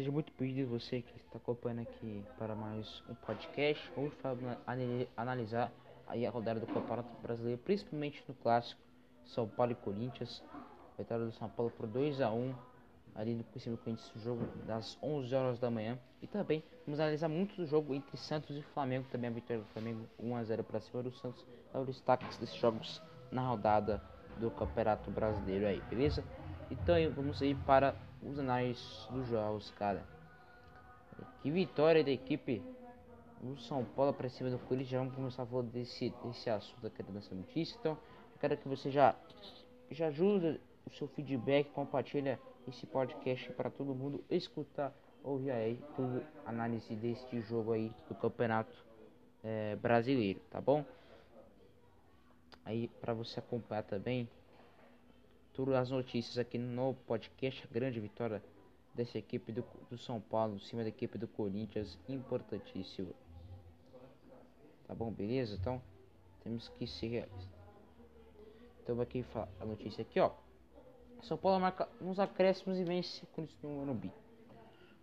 Seja muito bem-vindo você que está acompanhando aqui para mais um podcast. Hoje vamos analisar aí a rodada do Campeonato Brasileiro, principalmente no clássico São Paulo e Corinthians. Vitória do São Paulo por 2 a 1 ali no cima do Corinthians, jogo das 11 horas da manhã. E também vamos analisar muito do jogo entre Santos e Flamengo, também a vitória do Flamengo 1 a 0 para cima do Santos. É o destaque desses jogos na rodada do Campeonato Brasileiro aí, beleza? Então vamos aí para os análises dos jogos, cara. Que vitória da equipe do São Paulo para cima do Corinthians. Já vamos começar a falar desse, desse assunto aqui dessa notícia. Então, quero que você já, já ajuda o seu feedback, compartilha esse podcast para todo mundo escutar, ouvir aí tudo, análise deste jogo aí do Campeonato é, Brasileiro, tá bom? Aí para você acompanhar também todas as notícias aqui no podcast. Grande vitória dessa equipe do, do São Paulo, em cima da equipe do Corinthians, importantíssimo. Tá bom, beleza? Então temos que ser. Então aqui a notícia aqui, ó. São Paulo marca uns acréscimos e vence o Corinthians no Morumbi.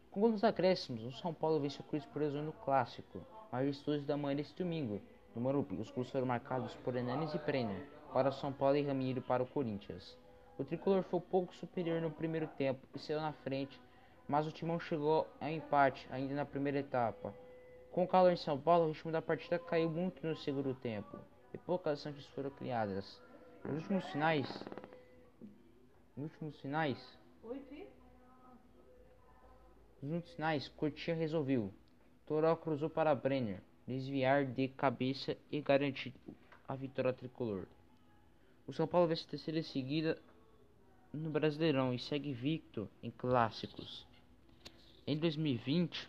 Com os acréscimos, o São Paulo vence o Corinthians por no clássico, majestoso da manhã deste domingo, no Morumbi. Os gols foram marcados por Enanes e Brenner para São Paulo e Ramiro para o Corinthians. O tricolor foi pouco superior no primeiro tempo e saiu na frente, mas o timão chegou ao empate ainda na primeira etapa. Com o calor em São Paulo, o ritmo da partida caiu muito no segundo tempo e poucas chances foram criadas. Nos últimos finais, nos últimos finais, nos últimos finais, Cotia resolveu. Toró cruzou para Brenner, desviar de cabeça e garantir a vitória tricolor. O São Paulo vence a terceira seguida no Brasileirão e segue victo em clássicos. Em 2020,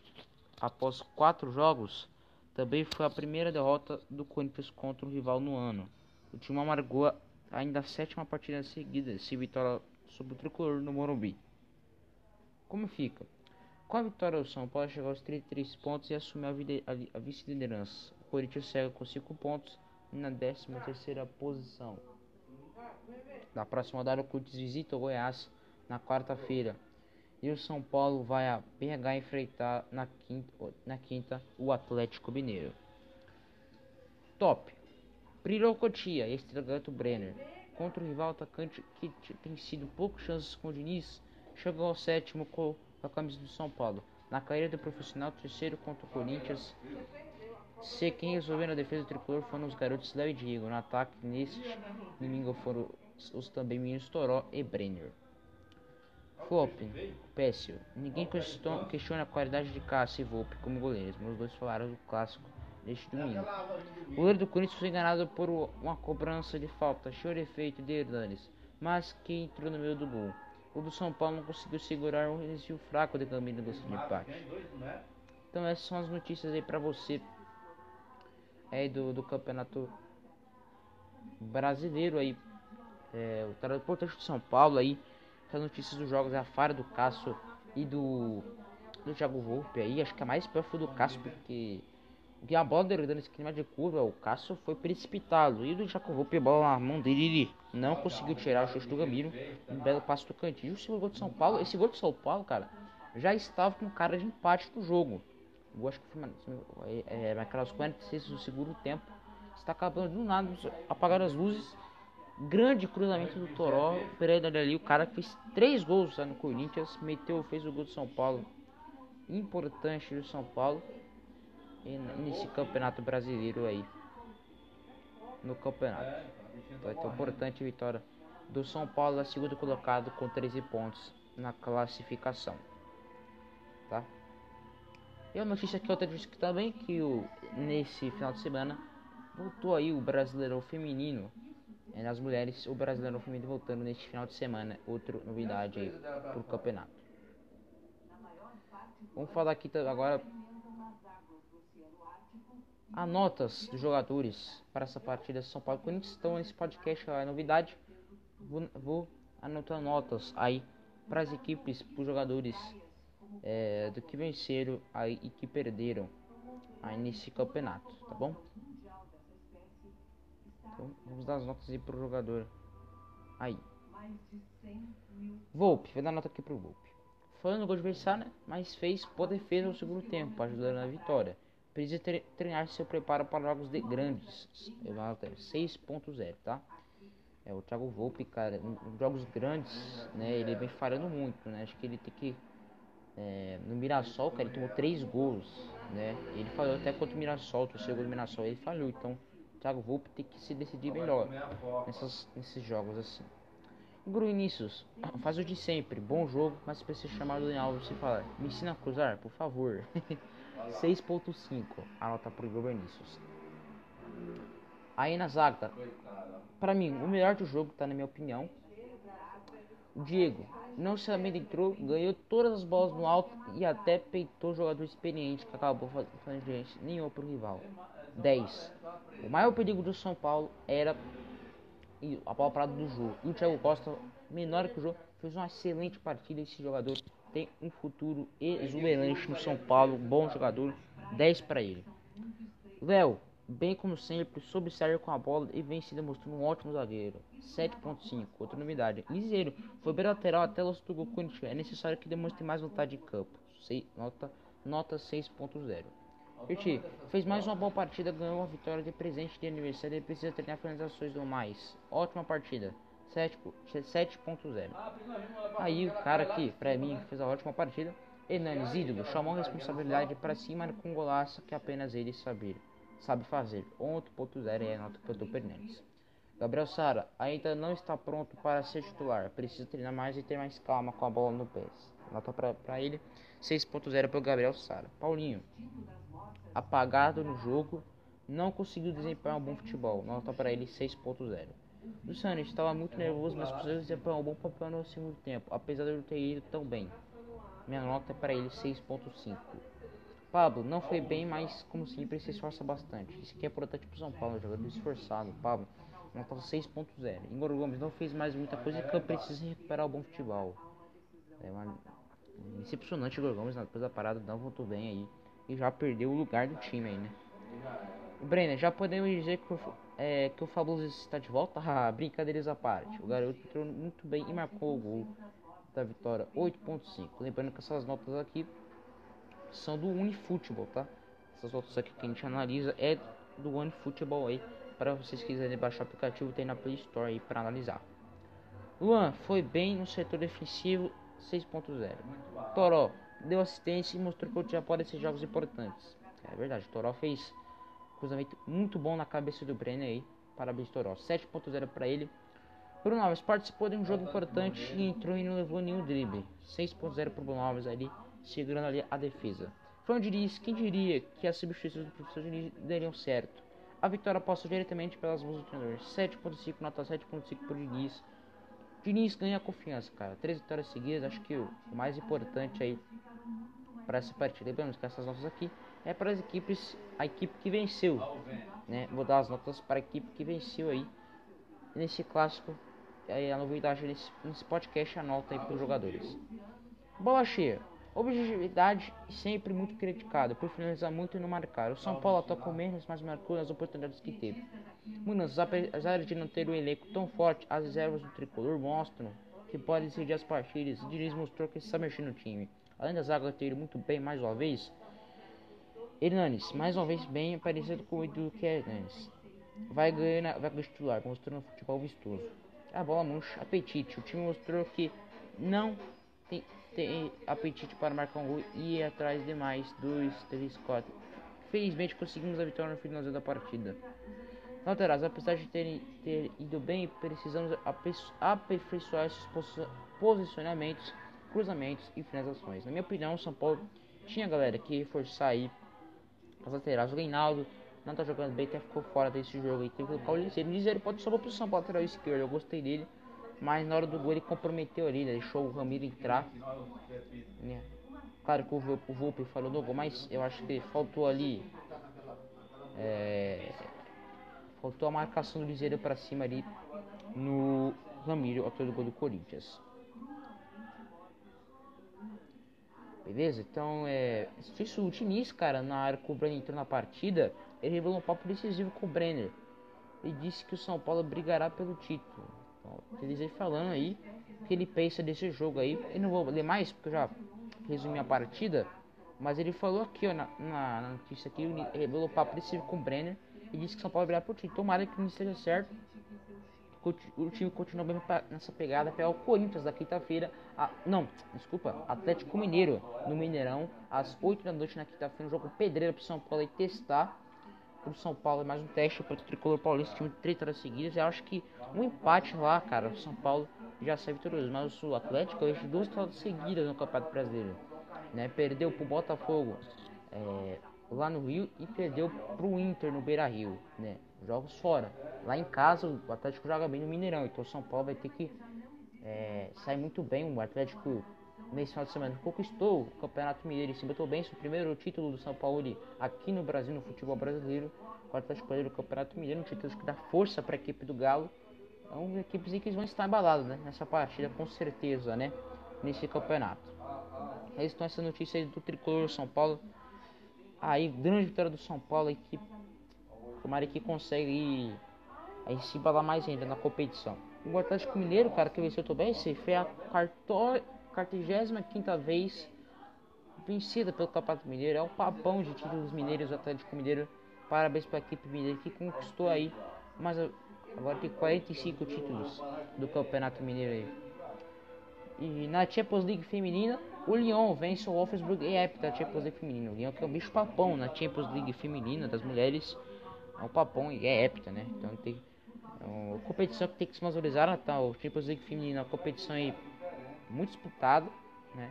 após quatro jogos, também foi a primeira derrota do Corinthians contra um rival no ano. O time amargou ainda a sétima partida seguida, se vitória sobre o tricolor no Morumbi. Como fica? Com a vitória, o São Paulo chegou aos 33 pontos e assumiu a, a vice-liderança. O Corinthians segue com 5 pontos na 13 terceira posição. Na próxima rodada, o Corinthians visita o Goiás na quarta-feira. E o São Paulo vai a BH enfrentar na quinta, na quinta o Atlético Mineiro. Top. Brilhou Cotia, estragato Brenner. Contra o rival atacante que tem sido pouco chances com o Diniz, chegou ao sétimo com a camisa do São Paulo. Na carreira do profissional, terceiro contra o Corinthians. Se quem resolveu na defesa do tricolor foram os garotos Léo e Diego. No ataque, neste domingo foram os também meninos Toró e Brenner. Flop, péssimo. Ninguém questiona a qualidade de Cássio e Volpe como goleiros, mas os dois falaram do clássico neste domingo. O goleiro do Corinthians foi enganado por uma cobrança de falta, show de efeito de Hernanes, mas que entrou no meio do gol. O do São Paulo não conseguiu segurar um desvio fraco de Camilo do empate. Então essas são as notícias aí para você aí do, do campeonato brasileiro aí é, o trabalho importante de São Paulo aí. As notícias dos jogos é a Fara do Cássio e do, do Thiago Volpe aí. Acho que a mais pior foi do Cássio, porque o a bola dele dando esse clima de curva, o Cássio foi precipitado. E do Thiago Volpe, a bola na mão dele, ele não conseguiu tirar o chute do Gamiro. Um belo passo do cantinho. E o gol de São Paulo, esse gol de São Paulo, cara, já estava com cara de empate no jogo. Eu acho que foi é, é, naquelas 46 do segundo tempo. Está acabando do nada, apagaram as luzes Grande cruzamento do Toró. Pereira ali, o cara que fez três gols lá no Corinthians, meteu, fez o gol do São Paulo. Importante do São Paulo. Nesse campeonato brasileiro aí. No campeonato. Então, é importante vitória do São Paulo, segundo colocado com 13 pontos na classificação. Tá? E a notícia aqui, outra notícia também, que o, nesse final de semana voltou aí o Brasileirão Feminino é, nas mulheres, o Brasileiro Feminino voltando neste final de semana. Outra novidade aí pro campeonato. Vamos falar aqui agora as notas dos jogadores para essa partida São Paulo Corinthians estão nesse podcast a novidade vou, vou anotar notas aí para as equipes para os jogadores é, do que venceram aí e que perderam aí nesse campeonato tá bom vamos dar as notas aí pro jogador. Aí. Volpe, vou dar nota aqui pro Volpe. foi no gol adversário, né? mas fez boa defesa no segundo tempo, ajudando na vitória. Precisa treinar seu preparo para jogos de grandes. 6.0, tá? É, o Thiago Volpe, cara, em jogos grandes, né, ele vem falhando muito, né? Acho que ele tem que é, no Mirassol, cara, ele tomou três gols, né? Ele falhou até contra o Mirassol, o terceiro gol do Mirassol, ele falhou. Então, Thiago Volpe tem que se decidir melhor nessas, nesses jogos assim. Igor Vinícius, faz o de sempre, bom jogo, mas precisa chamar o Daniel Alves e falar, me ensina a cruzar, por favor. 6.5, a nota pro Igor Vinícius. Aí na zaga, para mim, o melhor do jogo, tá na minha opinião. O Diego não somente entrou, ganhou todas as bolas no alto e até peitou jogador experiente que acabou fazendo gente nenhuma pro rival. 10. O maior perigo do São Paulo era a bola parada do jogo. E o Thiago Costa, menor que o jogo, fez uma excelente partida. Esse jogador tem um futuro exuberante no São Paulo. Bom jogador. 10 para ele. Léo, bem como sempre, soube sair com a bola e vem se demonstrando um ótimo zagueiro. 7.5, outra novidade. Liseiro, foi bem lateral até o do Corinthians. É necessário que demonstre mais vontade de campo. 6, nota nota 6.0. Curti, fez mais uma boa partida, ganhou uma vitória de presente de aniversário e precisa treinar finalizações do mais. Ótima partida. 7.0. Aí o cara aqui, pra mim, fez a ótima partida. Hernanes, ídolo, chamou a responsabilidade para cima com golaço que apenas ele sabia sabe fazer. 11.0 é a nota que eu dou para Gabriel Sara ainda não está pronto para ser titular. Precisa treinar mais e ter mais calma com a bola no pé. Nota para ele 6.0 para o Gabriel Sara. Paulinho apagado no jogo, não conseguiu desempenhar um bom futebol. Nota para ele 6.0. Luciano estava muito nervoso, mas conseguiu desempenhar um bom papel no segundo tempo, apesar de não ter ido tão bem. Minha nota é para ele 6.5. Pablo não foi bem, mas como sempre se esforça bastante. Isso aqui é protótipo São Paulo, jogador esforçado. Pablo, nota 6.0. Igor Gomes não fez mais muita coisa que precisa recuperar o bom futebol. É uma... decepcionante Igor Gomes depois da parada, não voltou bem aí. E já perdeu o lugar do time aí, né? Brenner, já podemos dizer que o, é, que o Fabuloso está de volta? Ah, brincadeiras à parte. O garoto entrou muito bem e marcou o gol da vitória 8.5. Lembrando que essas notas aqui são do Unifutebol, tá? Essas fotos aqui que a gente analisa é do Unifutebol aí. Para vocês quiserem baixar o aplicativo, tem na Play Store aí para analisar. Luan foi bem no setor defensivo 6.0. Toró deu assistência e mostrou que já pode ser jogos importantes. É verdade, Toró fez cruzamento muito bom na cabeça do Brenner aí. Parabéns, Toró. 7.0 para ele. Bruno Alves participou de um jogo importante e entrou e não levou nenhum drible. 6.0 para o Bruno Alves ali segurando ali a defesa. Fran Diniz, quem diria que as substituições do professor Diniz dariam certo? A vitória passou diretamente pelas mãos do treinador. 7.5, nota 7.5 por Diniz. Diniz ganha confiança, cara. Três vitórias seguidas, acho que o mais importante aí para essa partida. Lembramos que essas notas aqui é para as equipes, a equipe que venceu, né? Vou dar as notas para a equipe que venceu aí nesse clássico. Aí a novidade nesse, nesse podcast anota aí para os jogadores. Bola cheia. Objetividade sempre muito criticada por finalizar muito e não marcar. O São Paulo atacou menos, mas marcou nas oportunidades que teve. Munas, apesar de não ter um elenco tão forte, as reservas do tricolor mostram que pode decidir as partidas. O Diniz mostrou que está mexendo no time. Além da zaga ter muito bem mais uma vez, Hernanes, mais uma vez bem parecido com o Edu que é Hernanes. Vai ganhar, vai titular, mostrando futebol vistoso. A bola murcha, apetite. O time mostrou que não tem tem apetite para marcar um gol e ir atrás de mais. 2, 3, 4. Felizmente conseguimos a vitória no finalzinho da partida. Laterais, apesar de terem ter ido bem, precisamos aperfeiçoar esses posicionamentos, cruzamentos e finalizações. Na minha opinião, o São Paulo tinha galera que reforçar aí as laterais. O Reinaldo não tá jogando bem, até ficou fora desse jogo aí. Tem que colocar o Liseiro. O Liseiro pode sobrar pro São Paulo lateral esquerdo. Eu gostei dele. Mas na hora do gol ele comprometeu ali, né? deixou o Ramiro entrar. Né? Claro que o, o Volpe falou do gol, mas eu acho que faltou ali. É, faltou a marcação do Liseiro para cima ali no Ramiro, autor do gol do Corinthians. Beleza? Então, é. Isso, o Diniz, cara, na área que o Brenner entrou na partida, ele revelou um papo decisivo com o Brenner. Ele disse que o São Paulo brigará pelo título. Aí falando aí que ele pensa desse jogo aí. Eu não vou ler mais porque eu já resumir a partida, mas ele falou aqui, ó, na, na, notícia aqui, revelou papo desse com o Brenner e disse que São Paulo virar pro time. Tomara que não esteja certo. O time continua bem nessa pegada. Pegar o Corinthians da quinta-feira. Não, desculpa. Atlético Mineiro no Mineirão. Às 8 da noite na quinta-feira. Um jogo pedreiro pro São Paulo e testar. Pro São Paulo é mais um teste para o tricolor paulista. Time três vitórias seguidas. Eu acho que um empate lá, cara. O São Paulo já sai vitorioso. Mas o Atlético hoje duas vitórias seguidas no Campeonato Brasileiro. Né? Perdeu pro Botafogo. É, lá no Rio e perdeu pro Inter no Beira Rio, né? Jogos fora. Lá em casa o Atlético joga bem no Mineirão, então o São Paulo vai ter que é, sair muito bem. O Atlético nesse final de semana conquistou o Campeonato Mineiro e se botou bem. o primeiro título do São Paulo aqui no Brasil, no futebol brasileiro. O Atlético Mineiro, o Campeonato Mineiro, um título que dá força para a equipe do Galo. Então, equipes que vão estar embaladas né? nessa partida, com certeza, né? Nesse campeonato. Então, essa notícia aí do tricolor São Paulo. Aí, grande vitória do São Paulo, que tomara que consegue ir, aí se balar mais ainda na competição. O Atlético Mineiro, cara, que venceu também, se foi a 45 vez vencida pelo Campeonato Mineiro. É o papão de títulos mineiros do Atlético Mineiro. Parabéns para a equipe mineira que conquistou aí, mas agora tem 45 títulos do Campeonato Mineiro aí. E na Champions League feminina, o Lyon vence o Wolfsburg e é da Champions League feminina. O Lyon que é o bicho papão na Champions League feminina das mulheres. É um papão e é épica, né? Então tem é uma competição que tem que se valorizar, tá? O Champions League feminina é uma competição aí muito disputada, né?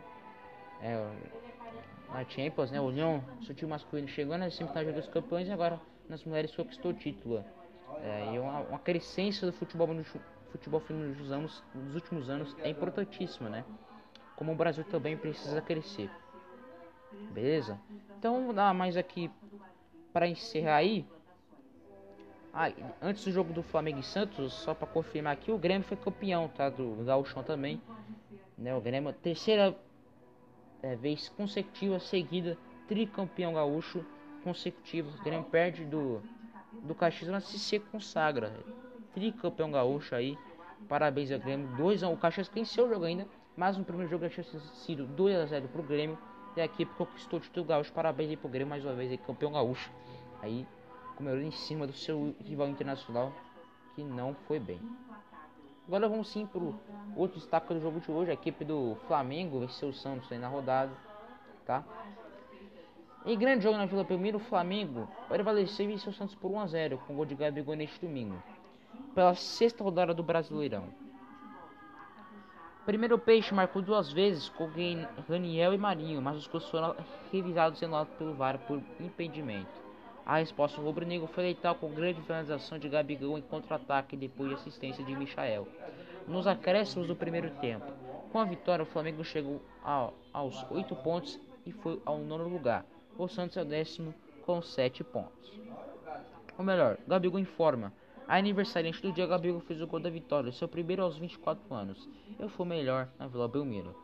É, na Champions, né? O Lyon, seu time masculino chegou na semifinal dos campeões e agora nas mulheres conquistou o título. É, e uma, uma crescência do futebol no futebol feminino nos, anos, nos últimos anos é importantíssima, né? como o Brasil também precisa crescer. Beleza? Então, dá mais aqui para encerrar aí. Ah, antes do jogo do Flamengo e Santos, só para confirmar aqui, o Grêmio foi campeão, tá? Do Gauchão também. Né? O Grêmio, terceira é, vez consecutiva seguida, tricampeão gaúcho consecutivo. O Grêmio perde do, do Caxias, mas se consagra. Tricampeão gaúcho aí. Parabéns ao Grêmio. 2 O Caxias venceu o jogo ainda, mas no primeiro jogo tinha sido 2 a 0 pro Grêmio. E a equipe conquistou o título gaúcho. Parabéns aí pro Grêmio mais uma vez, aí, campeão gaúcho. Aí comemorou em cima do seu rival internacional, que não foi bem. Agora vamos sim pro outro destaque do jogo de hoje. A equipe do Flamengo venceu o Santos aí na rodada, tá? Em grande jogo na Vila Belmiro, o Flamengo prevaleceu e venceu o Santos por 1 a 0 com gol de Gabigol neste domingo. Pela sexta rodada do Brasileirão. Primeiro peixe marcou duas vezes com Raniel e Marinho, mas os gols foram revisados e anulados pelo VAR por impedimento. A resposta rubro-negro foi letal com grande finalização de Gabigol em contra-ataque depois de assistência de Michael. Nos acréscimos do primeiro tempo, com a vitória, o Flamengo chegou ao, aos oito pontos e foi ao nono lugar. O Santos é o décimo com sete pontos. Ou melhor, Gabigol informa. A aniversariante do dia, Gabigol fez o gol da vitória, seu primeiro aos 24 anos. Eu fui melhor na Vila Belmiro.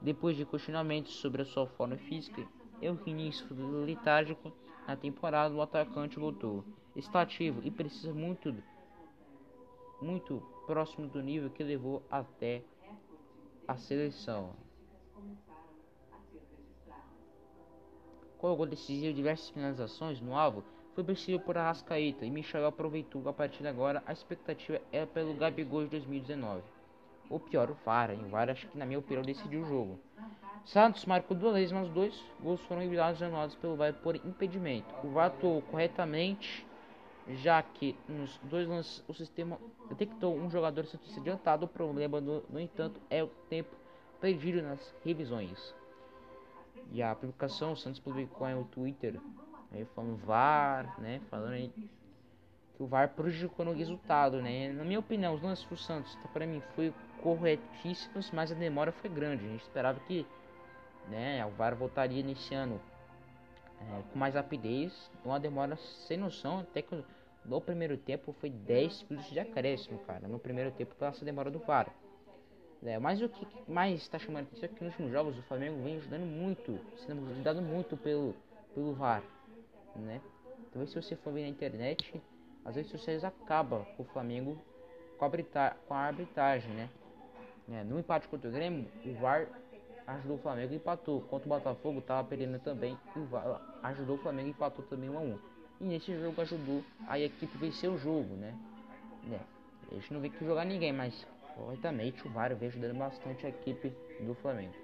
Depois de questionamentos sobre a sua forma física e o início letárgico na temporada, o atacante voltou. Está ativo e precisa muito, muito próximo do nível que levou até a seleção. Com o gol decisivo diversas finalizações no alvo, foi vencido por Arrascaeta e Michel aproveitou a partir de agora. A expectativa é pelo Gabigol de 2019. Ou pior, o VAR. o VAR acho que na minha opinião decidiu o jogo. Santos marcou duas vezes, mas dois gols foram enviados anulados pelo VAR por impedimento. O VAR atuou corretamente, já que nos dois lances o sistema detectou um jogador santista adiantado. O problema, no, no entanto, é o tempo perdido nas revisões. E a publicação o Santos publicou no Twitter Aí falando VAR, né? Falando aí que o VAR prejudicou no resultado, né? Na minha opinião, os lances do Santos, para mim, foi corretíssimos, mas a demora foi grande. A gente esperava que, né, o VAR voltaria nesse ano é, com mais rapidez. Uma demora sem noção, até que no primeiro tempo foi 10 minutos de acréscimo, cara. No primeiro tempo, pela essa demora do VAR. É, mas o que mais está chamando atenção é que nos últimos jogos o Flamengo vem ajudando muito, sendo ajudado muito pelo, pelo VAR né? Talvez se você for ver na internet, as redes sociais acabam com o Flamengo com a, arbitragem, né? É, no empate contra o Grêmio, o VAR ajudou o Flamengo e empatou. Contra o Botafogo tava perdendo também o VAR ajudou o Flamengo e empatou também 1 a 1. E nesse jogo ajudou a equipe vencer o jogo, né? né? A gente não vê que jogar ninguém, mas corretamente o VAR vem ajudando bastante a equipe do Flamengo.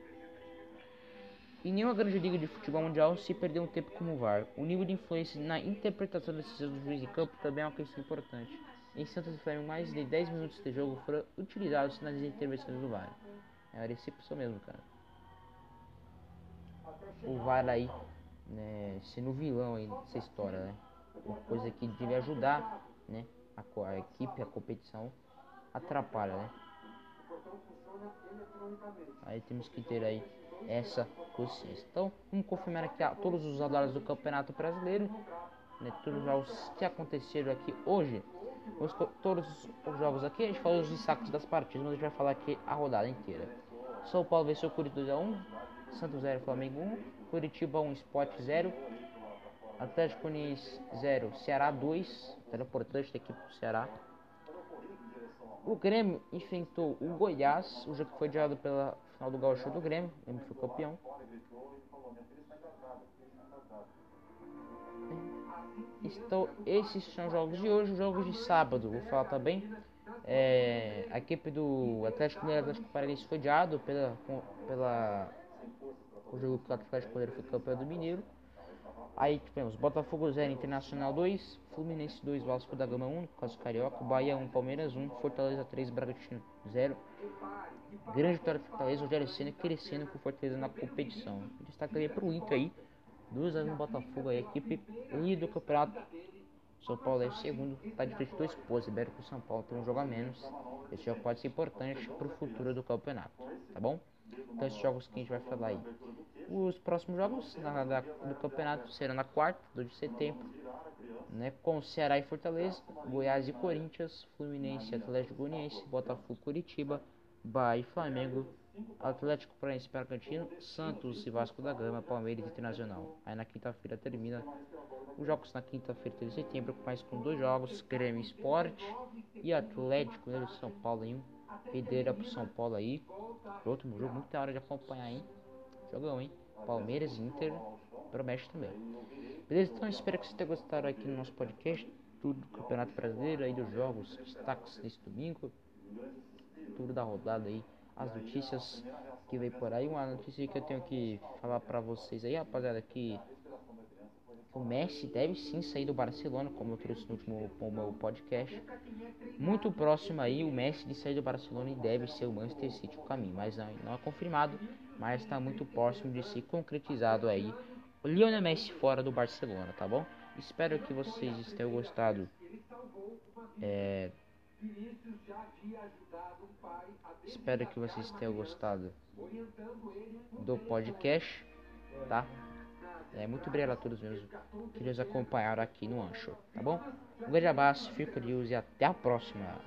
Em nenhuma grande liga de futebol mundial se perdeu um tempo como o VAR. O nível de influência na interpretação das decisões do juiz de campo também é uma questão importante. Em Santos e Flamengo, mais de 10 minutos de jogo foram utilizados nas intervenções do VAR. É uma recepção mesmo, cara. O VAR aí, né, sendo vilão aí dessa história, né? Uma coisa que deve ajudar, né? A, a equipe, a competição, atrapalha, né? Aí temos que ter aí essa consciência. Então, vamos confirmar aqui a todos os adulados do Campeonato Brasileiro, né, todos os jogos que aconteceram aqui hoje. Os, todos os jogos aqui, a gente falou os destaques das partidas, mas a gente vai falar aqui a rodada inteira. São Paulo venceu Curitiba 2x1, Santos 0, Flamengo 1, Curitiba 1, Sport 0, Atlético Unies 0, Ceará 2, importante da equipe do Ceará. O Grêmio enfrentou o Goiás, o jogo que foi adiado pela final do Gaúcho do Grêmio, o Grêmio foi campeão. Então, esses são os jogos de hoje, os jogos de sábado, vou falar também. É, a equipe do Atlético Mineiro Atlético Paranaense foi adiado pela, pela o jogo que o Atlético Mineiro foi campeão do Mineiro. Aí tivemos Botafogo 0, Internacional 2, Fluminense 2, Vasco da Gama 1, caso Carioca, Bahia 1, Palmeiras 1, Fortaleza 3, Bragantino 0. Grande vitória do Fortaleza, Rogério Senna crescendo com Fortaleza na competição. Destacaria para o Inter aí, 2 anos no Botafogo aí, equipe líder do campeonato. São Paulo é o segundo, está de frente dois pontos, Ibérico o São Paulo tem um jogo a menos. Esse jogo pode ser importante para o futuro do campeonato, tá bom? Então esses jogos que a gente vai falar aí. Os próximos jogos na, da, do campeonato serão na quarta, 2 de setembro, né, com Ceará e Fortaleza, Goiás e Corinthians, Fluminense, Atlético Goianiense, Botafogo, Curitiba, Bahia e Flamengo, Atlético Paranaense Bragantino, Santos e Vasco da Gama, Palmeiras Internacional. Aí na quinta-feira termina os jogos na quinta-feira, 3 de setembro, mais com dois jogos, Grêmio Esporte e Atlético né, São Paulo em um. Pedreira pro São Paulo aí. Outro jogo muito da hora de acompanhar, hein? Jogão, hein? Palmeiras Inter promete também. Beleza? Então espero que vocês tenham gostado aqui no nosso podcast. Tudo do Campeonato Brasileiro aí dos jogos, destaques desse domingo. Tudo da rodada aí. As notícias que vem por aí. Uma notícia que eu tenho que falar pra vocês aí, rapaziada, que o Messi deve sim sair do Barcelona, como eu trouxe no último no meu podcast. Muito próximo aí o Messi de sair do Barcelona e deve ser o Manchester City o caminho, mas não, não é confirmado, mas está muito próximo de ser concretizado aí o Lionel Messi fora do Barcelona, tá bom? Espero que vocês tenham gostado. É... Espero que vocês tenham gostado do podcast, tá? É, muito obrigado a todos mesmo que nos acompanharam aqui no Ancho, tá bom? Um grande abraço, fico com Deus e até a próxima.